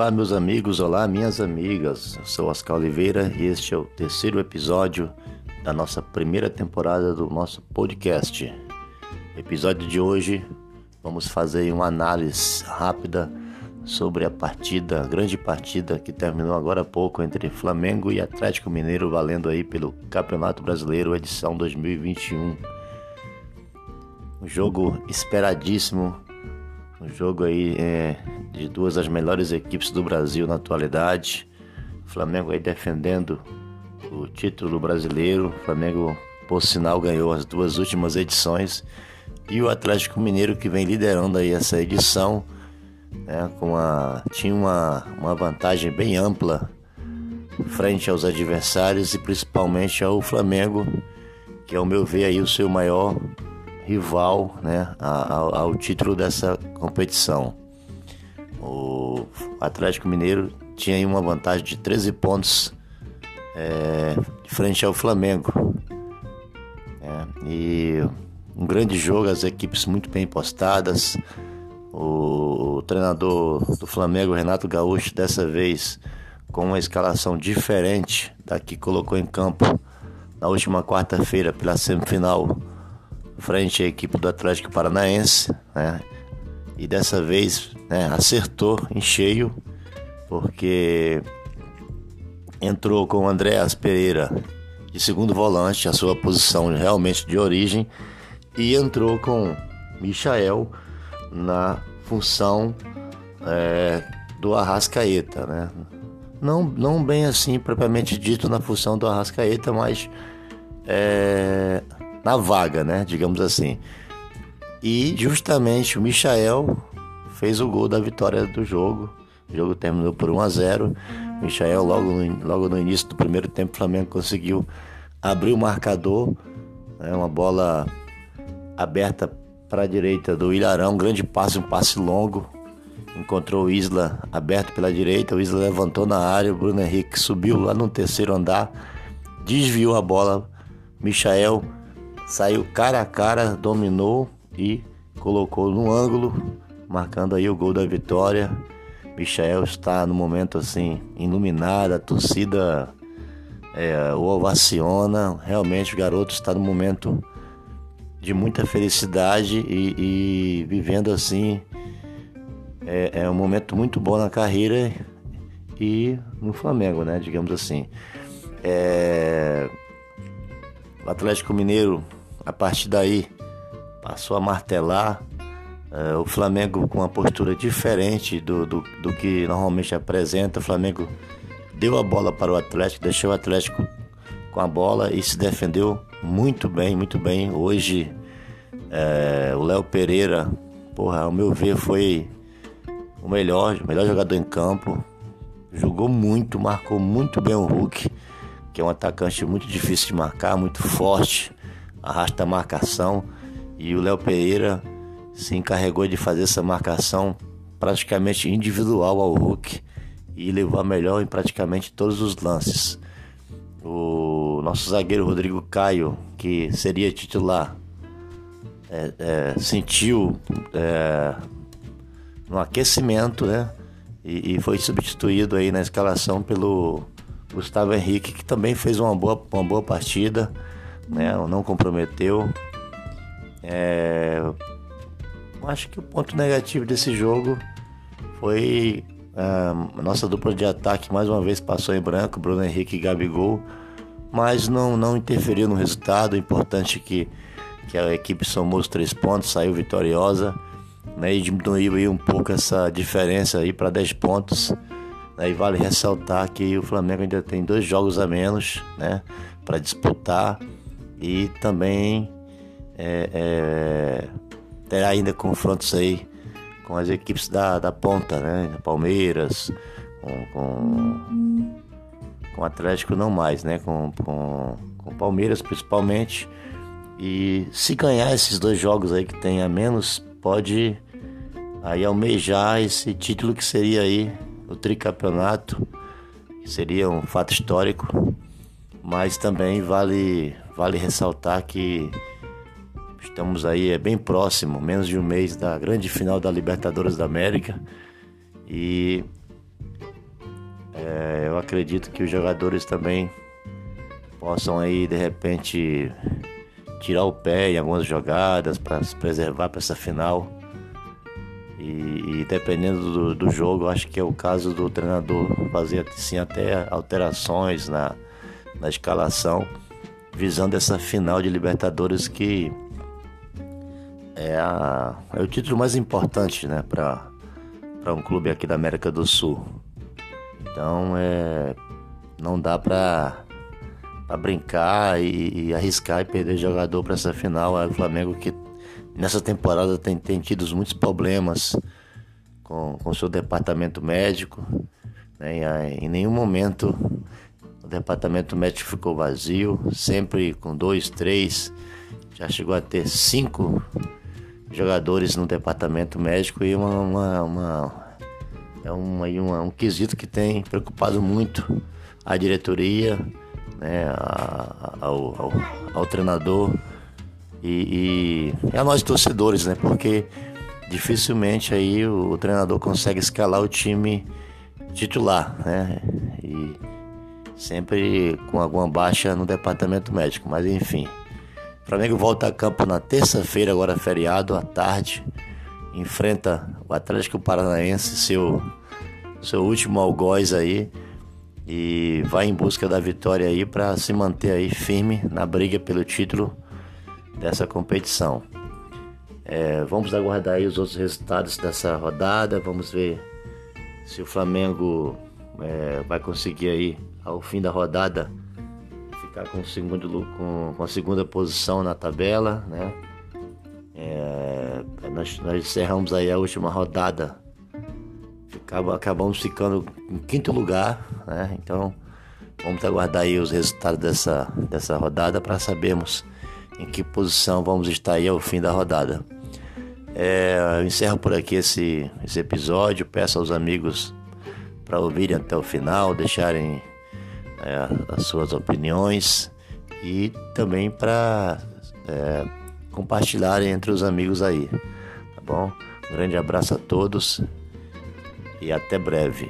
Olá, meus amigos, olá, minhas amigas. Eu sou Oscar Oliveira e este é o terceiro episódio da nossa primeira temporada do nosso podcast. episódio de hoje, vamos fazer uma análise rápida sobre a partida, a grande partida que terminou agora há pouco entre Flamengo e Atlético Mineiro, valendo aí pelo Campeonato Brasileiro edição 2021. Um jogo esperadíssimo um jogo aí é, de duas das melhores equipes do Brasil na atualidade. O Flamengo aí defendendo o título brasileiro. O Flamengo, por sinal, ganhou as duas últimas edições. E o Atlético Mineiro que vem liderando aí essa edição. Né, com a, tinha uma, uma vantagem bem ampla frente aos adversários e principalmente ao Flamengo, que ao meu ver aí o seu maior rival né, ao, ao título dessa competição. O Atlético Mineiro tinha uma vantagem de 13 pontos é, frente ao Flamengo. É, e um grande jogo, as equipes muito bem postadas. O, o treinador do Flamengo, Renato Gaúcho, dessa vez com uma escalação diferente da que colocou em campo na última quarta-feira pela semifinal frente à equipe do Atlético Paranaense, né? E dessa vez né, acertou em cheio, porque entrou com o Andréas Pereira de segundo volante, a sua posição realmente de origem, e entrou com Michael na função é, do Arrascaeta, né? Não, não bem assim propriamente dito na função do Arrascaeta, mas é, na vaga, né? Digamos assim. E justamente o Michael fez o gol da vitória do jogo. O jogo terminou por 1 a 0. O Michael logo no, logo no início do primeiro tempo o Flamengo conseguiu abrir o marcador, né? uma bola aberta para a direita do Ilharão, um grande passe, um passe longo. Encontrou o Isla aberto pela direita, o Isla levantou na área, o Bruno Henrique subiu lá no terceiro andar, desviou a bola. Michael saiu cara a cara, dominou e colocou no ângulo, marcando aí o gol da vitória. Michael está no momento assim iluminado, a torcida é, o ovaciona. Realmente o garoto está no momento de muita felicidade e, e vivendo assim é, é, um momento muito bom na carreira e no Flamengo, né? Digamos assim. É, o Atlético Mineiro a partir daí, passou a martelar. Uh, o Flamengo com uma postura diferente do, do, do, que normalmente apresenta. O Flamengo deu a bola para o Atlético, deixou o Atlético com a bola e se defendeu muito bem, muito bem. Hoje, uh, o Léo Pereira, porra, ao meu ver, foi o melhor, o melhor jogador em campo. Jogou muito, marcou muito bem o Hulk, que é um atacante muito difícil de marcar, muito forte arrasta a marcação e o Léo Pereira se encarregou de fazer essa marcação praticamente individual ao Hulk e levou a melhor em praticamente todos os lances. O nosso zagueiro Rodrigo Caio, que seria titular, é, é, sentiu é, no aquecimento, né? E, e, foi substituído aí na escalação pelo Gustavo Henrique, que também fez uma boa, uma boa partida né? Não comprometeu. É... Acho que o ponto negativo desse jogo foi a nossa dupla de ataque mais uma vez passou em branco, Bruno Henrique e Gabigol, mas não, não interferiu no resultado. O importante que, que a equipe somou os três pontos, saiu vitoriosa né, e diminuiu aí um pouco essa diferença aí para 10 pontos. Aí vale ressaltar que o Flamengo ainda tem dois jogos a menos né, para disputar e também é, é, terá ainda confrontos aí com as equipes da, da ponta, né? Palmeiras, com, com, com Atlético não mais, né? Com, com, com Palmeiras principalmente. E se ganhar esses dois jogos aí que tem a menos, pode aí almejar esse título que seria aí o tricampeonato, que seria um fato histórico, mas também vale Vale ressaltar que estamos aí é bem próximo, menos de um mês da grande final da Libertadores da América e É, eu acredito que os jogadores também possam aí de repente tirar o pé em algumas jogadas para se preservar para essa final. E, e dependendo do, do, jogo, acho que é o caso do treinador fazer assim, até alterações na, na escalação, visando essa final de Libertadores que é, a, é o título mais importante né, para um clube aqui da América do Sul. Então é, não dá para brincar e, e, arriscar e perder jogador para essa final. É o Flamengo que nessa temporada tem, tem tido muitos problemas com o seu departamento médico. Né? Em nenhum momento o departamento médico ficou vazio, sempre com dois, três, já chegou a ter cinco jogadores no departamento médico e uma, uma, uma é uma, uma, um quesito que tem preocupado muito a diretoria, né, a, ao, ao, ao, treinador e, e a nós torcedores, né, porque dificilmente aí o, o, treinador consegue escalar o time titular, né, e sempre com alguma baixa no departamento médico, mas enfim. O Flamengo volta a campo na terça-feira, agora feriado, à tarde enfrenta o Atlético Paranaense, seu, seu último algoz aí, e vai em busca da vitória aí para se manter aí firme na briga pelo título dessa competição. É, vamos aguardar aí os outros resultados dessa rodada, vamos ver se o Flamengo é, vai conseguir aí ao fim da rodada ficar com, segundo, com, com a segunda posição na tabela, né? É, nós, nós encerramos aí a última rodada, Ficava, acabamos ficando em quinto lugar, né? Então vamos aguardar aí os resultados dessa, dessa rodada para sabermos em que posição vamos estar aí ao fim da rodada. É, eu encerro por aqui esse, esse episódio, peço aos amigos para ouvirem até o final, deixarem é, as suas opiniões e também para é, compartilharem entre os amigos aí, tá bom? Grande abraço a todos e até breve.